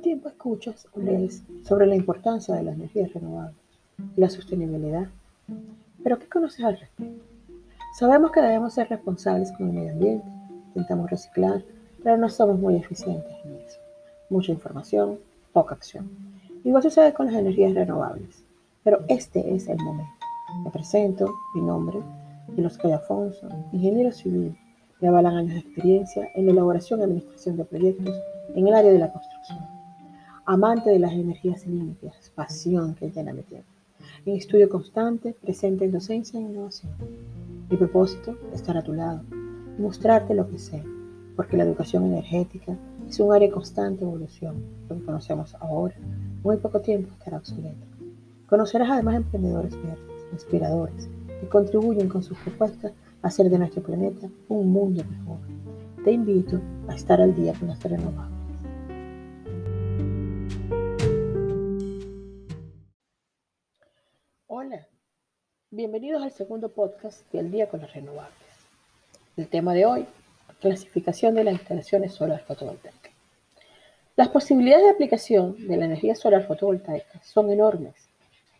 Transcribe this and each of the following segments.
tiempo escuchas o lees sobre la importancia de las energías renovables y la sostenibilidad. Pero ¿qué conoces al respecto? Sabemos que debemos ser responsables con el medio ambiente, intentamos reciclar, pero no somos muy eficientes en eso. Mucha información, poca acción. Igual sucede con las energías renovables. Pero este es el momento. Me presento, mi nombre, y los Afonso, ingeniero civil, me avalan años de experiencia en la elaboración y administración de proyectos en el área de la construcción. Amante de las energías limpias, pasión que llena mi tiempo. En estudio constante, presente en docencia e innovación. Mi propósito, estar a tu lado y mostrarte lo que sé, porque la educación energética es un área de constante evolución. Lo que conocemos ahora, muy poco tiempo estará obsoleto. Conocerás además emprendedores verdes, inspiradores, que contribuyen con sus propuestas a hacer de nuestro planeta un mundo mejor. Te invito a estar al día con las renovables. Bienvenidos al segundo podcast del día con las renovables. El tema de hoy, clasificación de las instalaciones solar fotovoltaicas. Las posibilidades de aplicación de la energía solar fotovoltaica son enormes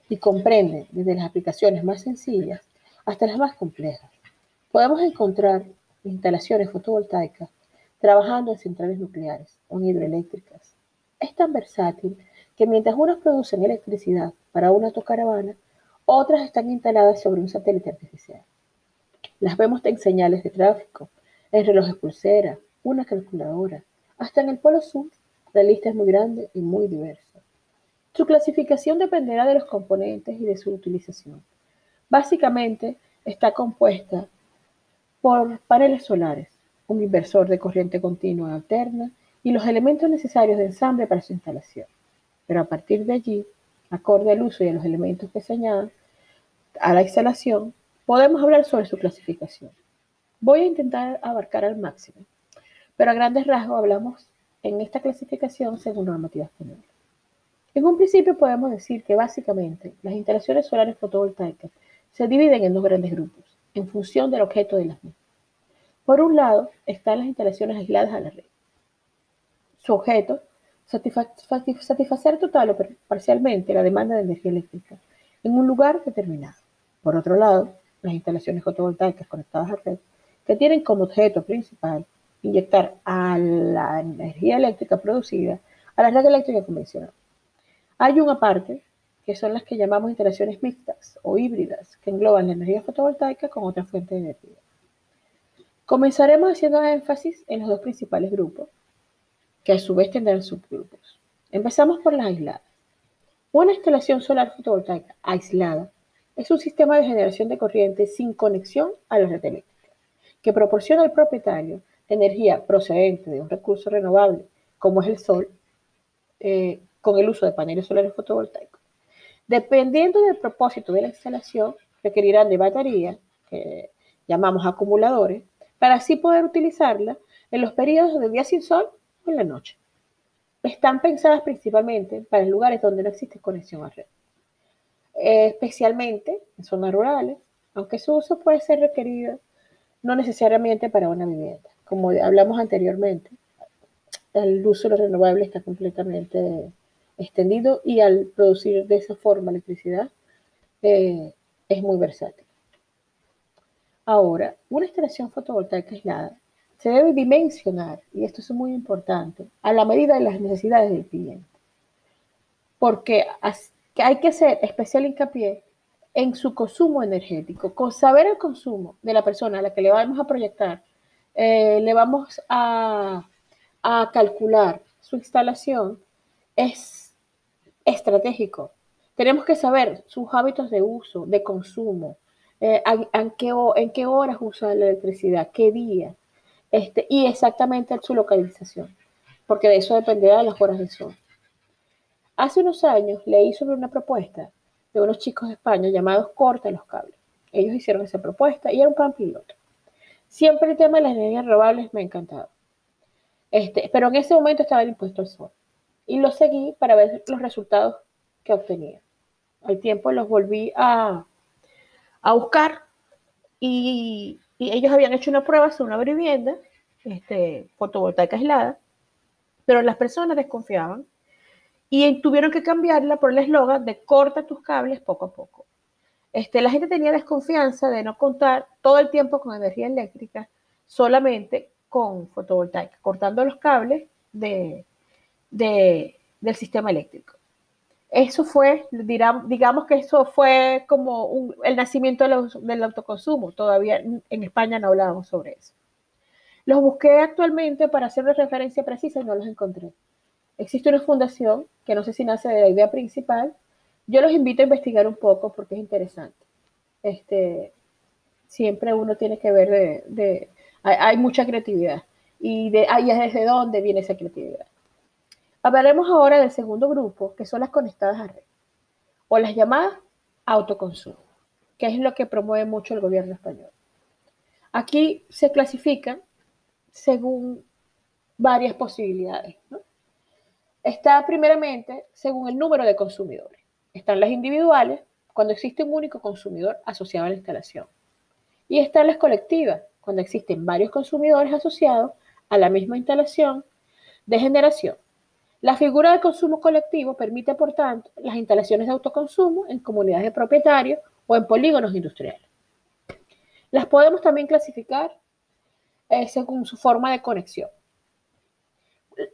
y comprenden desde las aplicaciones más sencillas hasta las más complejas. Podemos encontrar instalaciones fotovoltaicas trabajando en centrales nucleares o en hidroeléctricas. Es tan versátil que mientras unas producen electricidad para una autocaravana, otras están instaladas sobre un satélite artificial. Las vemos en señales de tráfico, en relojes pulsera, una calculadora, hasta en el polo sur. La lista es muy grande y muy diversa. Su clasificación dependerá de los componentes y de su utilización. Básicamente está compuesta por paneles solares, un inversor de corriente continua alterna y los elementos necesarios de ensamble para su instalación. Pero a partir de allí, acorde al uso y a los elementos que se añadan a la instalación, podemos hablar sobre su clasificación. Voy a intentar abarcar al máximo, pero a grandes rasgos hablamos en esta clasificación según normativa española. En un principio podemos decir que básicamente las instalaciones solares fotovoltaicas se dividen en dos grandes grupos, en función del objeto de las mismas. Por un lado están las instalaciones aisladas a la red. Su objeto, satisfacer total o parcialmente la demanda de energía eléctrica en un lugar determinado. Por otro lado, las instalaciones fotovoltaicas conectadas a red, que tienen como objeto principal inyectar a la energía eléctrica producida a la red eléctrica convencional. Hay una parte que son las que llamamos instalaciones mixtas o híbridas, que engloban la energía fotovoltaica con otra fuente de energía. Comenzaremos haciendo énfasis en los dos principales grupos, que a su vez tendrán subgrupos. Empezamos por las aisladas. Una instalación solar fotovoltaica aislada es un sistema de generación de corriente sin conexión a la red eléctrica, que proporciona al propietario energía procedente de un recurso renovable, como es el sol, eh, con el uso de paneles solares fotovoltaicos. Dependiendo del propósito de la instalación, requerirán de baterías, que llamamos acumuladores, para así poder utilizarla en los periodos de día sin sol o en la noche. Están pensadas principalmente para lugares donde no existe conexión a red, especialmente en zonas rurales, aunque su uso puede ser requerido no necesariamente para una vivienda. Como hablamos anteriormente, el uso de los renovables está completamente extendido y al producir de esa forma electricidad eh, es muy versátil. Ahora, una instalación fotovoltaica aislada se debe dimensionar, y esto es muy importante, a la medida de las necesidades del cliente. Porque hay que hacer especial hincapié en su consumo energético. Con saber el consumo de la persona a la que le vamos a proyectar, eh, le vamos a, calcular su instalación, es estratégico. Tenemos que saber sus hábitos de uso, de consumo, eh, en, qué, horas usa la electricidad, qué día, este, y exactamente su localización, porque de eso dependerá de las horas de sol. Hace unos años leí sobre una propuesta de unos chicos de España llamados Corta los Cables. Ellos hicieron esa propuesta y era un plan piloto. Siempre el tema de las energías renovables me ha encantado. Este, pero en ese momento estaba impuesto al sol y los seguí para ver los resultados que obtenía. Al tiempo los volví a, a buscar y, ellos habían hecho una prueba sobre una vivienda este, fotovoltaica aislada, pero las personas desconfiaban y tuvieron que cambiarla por el eslogan de corta tus cables poco a poco. Este, la gente tenía desconfianza de no contar todo el tiempo con energía eléctrica, solamente con fotovoltaica, cortando los cables de, del sistema eléctrico. Eso fue, digamos que eso fue como el nacimiento del autoconsumo. Todavía en España no hablábamos sobre eso. Los busqué actualmente para hacer referencia precisa y no los encontré. Existe una fundación que no sé si nace de la idea principal. Yo los invito a investigar un poco porque es interesante. Este, siempre uno tiene que ver de, hay, mucha creatividad y de ahí es desde dónde viene esa creatividad. Hablaremos ahora del segundo grupo, que son las conectadas a red o las llamadas autoconsumo, que es lo que promueve mucho el gobierno español. Aquí se clasifican según varias posibilidades. ¿no? Está primeramente según el número de consumidores. Están las individuales, cuando existe un único consumidor asociado a la instalación. Y están las colectivas, cuando existen varios consumidores asociados a la misma instalación de generación. La figura de consumo colectivo permite, por tanto, las instalaciones de autoconsumo en comunidades de propietarios o en polígonos industriales. Las podemos también clasificar eh, según su forma de conexión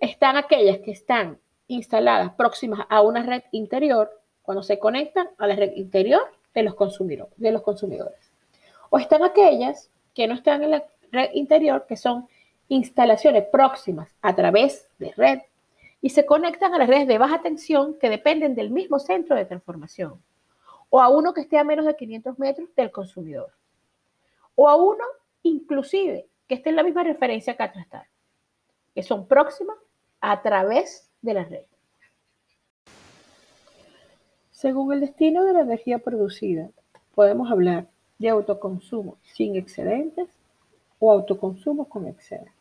están aquellas que están instaladas próximas a una red interior cuando se conectan a la red interior de los, consumidores, de los consumidores. O están aquellas que no están en la red interior, que son instalaciones próximas a través de red y se conectan a las redes de baja tensión que dependen del mismo centro de transformación, o a uno que esté a menos de 500 metros del consumidor, o a uno inclusive que esté en la misma referencia catastral que son próximas a través de la red. Según el destino de la energía producida, podemos hablar de autoconsumo sin excedentes o autoconsumo con excedentes.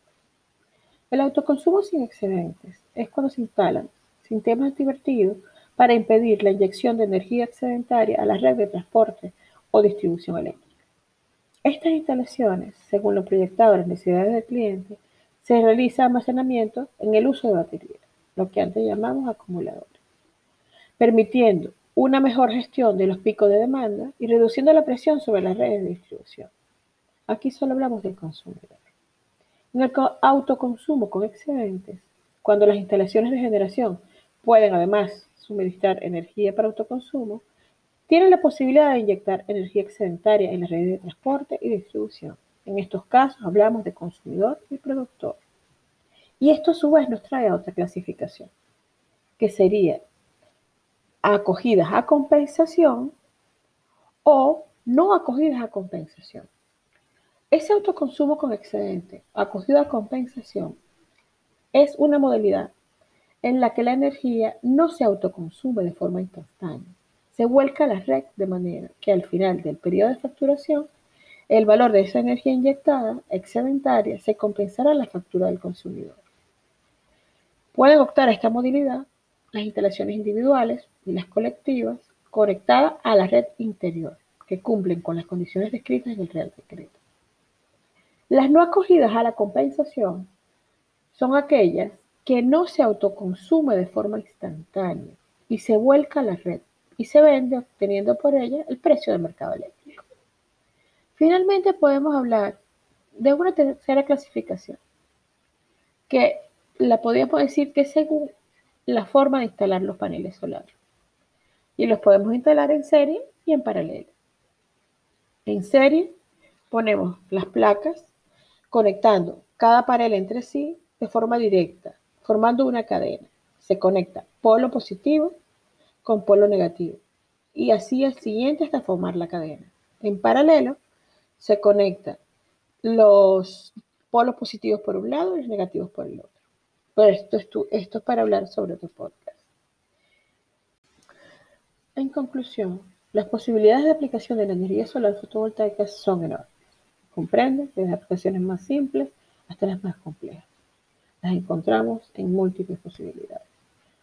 El autoconsumo sin excedentes es cuando se instalan sistemas antivertidos para impedir la inyección de energía excedentaria a la red de transporte o distribución eléctrica. Estas instalaciones, según lo proyectado a las necesidades del cliente, se realiza almacenamiento en el uso de baterías, lo que antes llamamos acumuladores, permitiendo una mejor gestión de los picos de demanda y reduciendo la presión sobre las redes de distribución. Aquí solo hablamos del consumidor. En el autoconsumo con excedentes, cuando las instalaciones de generación pueden además suministrar energía para autoconsumo, tienen la posibilidad de inyectar energía excedentaria en las redes de transporte y distribución. En estos casos hablamos de consumidor y productor. Y esto a su vez nos trae a otra clasificación, que sería acogidas a compensación o no acogidas a compensación. Ese autoconsumo con excedente, acogido a compensación, es una modalidad en la que la energía no se autoconsume de forma instantánea, se vuelca a la red de manera que al final del periodo de facturación el valor de esa energía inyectada excedentaria se compensará en la factura del consumidor. Pueden optar a esta modalidad las instalaciones individuales y las colectivas conectadas a la red interior, que cumplen con las condiciones descritas en el Real Decreto. Las no acogidas a la compensación son aquellas que no se autoconsume de forma instantánea y se vuelca a la red y se vende obteniendo por ella el precio del mercado eléctrico. Finalmente podemos hablar de una tercera clasificación, que la podríamos decir que según la forma de instalar los paneles solares. Y los podemos instalar en serie y en paralelo. En serie ponemos las placas conectando cada panel entre sí de forma directa, formando una cadena. Se conecta polo positivo con polo negativo y así el siguiente hasta formar la cadena. En paralelo se conectan los polos positivos por un lado y los negativos por el otro. Pero esto es, esto es para hablar sobre otro podcast. En conclusión, las posibilidades de aplicación de la energía solar fotovoltaica son enormes. Comprende desde aplicaciones más simples hasta las más complejas. Las encontramos en múltiples posibilidades.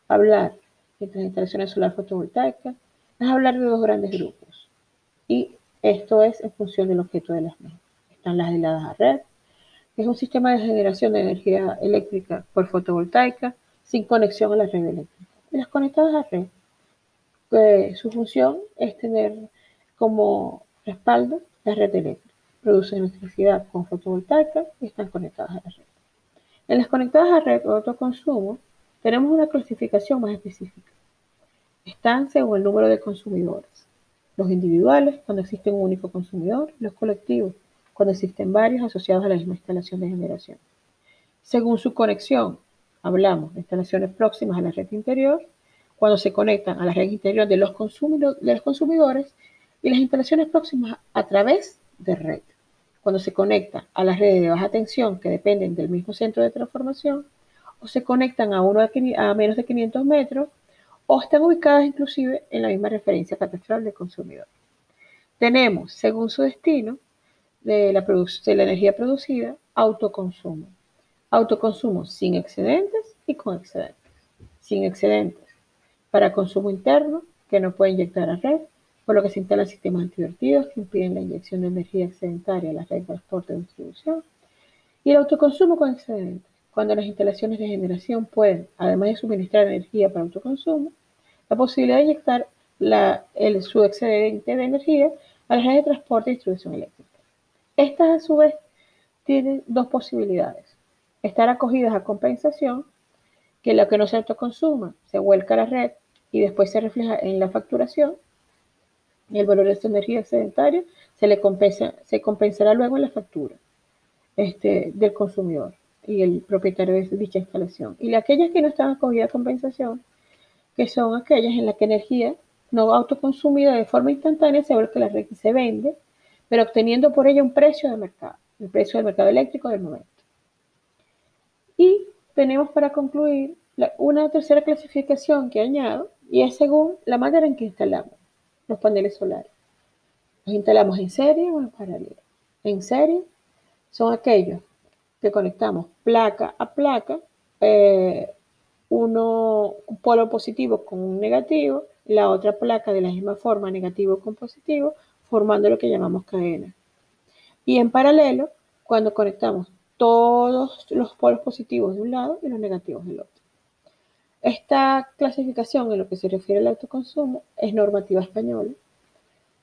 Hablar de las instalaciones solar fotovoltaicas es hablar de dos grandes grupos. Y esto es en función del objeto de las mismas. Están las heladas a red, que es un sistema de generación de energía eléctrica por fotovoltaica sin conexión a la red eléctrica. y las conectadas a red. que su función es tener como respaldo la red eléctrica. Producen electricidad con fotovoltaica y están conectadas a la red. En las conectadas a red o autoconsumo tenemos una clasificación más específica. Están según el número de consumidores. Los individuales, cuando existe un único consumidor, los colectivos, cuando existen varios asociados a la misma instalación de generación. Según su conexión, hablamos de instalaciones próximas a la red interior, cuando se conectan a la red interior de los, consumidores y las instalaciones próximas a través de red, cuando se conectan a las redes de baja tensión que dependen del mismo centro de transformación o se conectan a, uno a menos de 500 metros o están ubicadas inclusive en la misma referencia catastral del consumidor. Tenemos, según su destino de la, de la energía producida, autoconsumo. Autoconsumo sin excedentes y con excedentes. Sin excedentes para consumo interno, que no puede inyectar a red, por lo que se instalan sistemas antivertidos que impiden la inyección de energía excedentaria a la red de transporte y distribución. Y el autoconsumo con excedentes cuando las instalaciones de generación pueden, además de suministrar energía para autoconsumo, la posibilidad de inyectar el, su excedente de energía a las redes de transporte y distribución eléctrica. Estas, a su vez, tienen dos posibilidades. Estar acogidas a compensación, que lo que no se autoconsuma se vuelca a la red y después se refleja en la facturación. El valor de esta energía excedentaria se, le compensa, se compensará luego en la factura este, del consumidor y el propietario de dicha instalación. Y aquellas que no están acogidas a compensación, que son aquellas en las que energía no autoconsumida de forma instantánea se vuelve la red se vende, pero obteniendo por ella un precio de mercado, el precio del mercado eléctrico del momento. Y tenemos para concluir una tercera clasificación que añado, y es según la manera en que instalamos los paneles solares. Los instalamos en serie o en paralelo. En serie son aquellos que conectamos placa a placa, eh, uno un polo positivo con un negativo, la otra placa de la misma forma negativo con positivo, formando lo que llamamos cadena. Y en paralelo, cuando conectamos todos los polos positivos de un lado y los negativos del otro. Esta clasificación en lo que se refiere al autoconsumo es normativa española.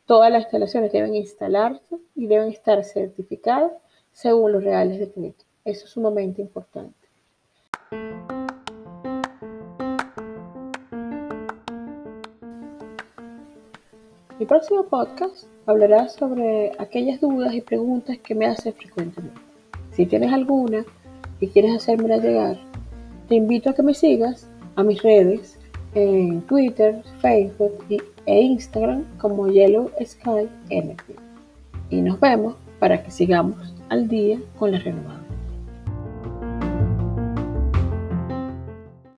Todas las instalaciones deben instalarse y deben estar certificadas según los reales decretos. Eso es sumamente importante. Mi próximo podcast hablará sobre aquellas dudas y preguntas que me hacen frecuentemente. Si tienes alguna y quieres hacérmela llegar, te invito a que me sigas a mis redes en Twitter, Facebook e Instagram como Yellow Sky. Y nos vemos para que sigamos al día con la renovables.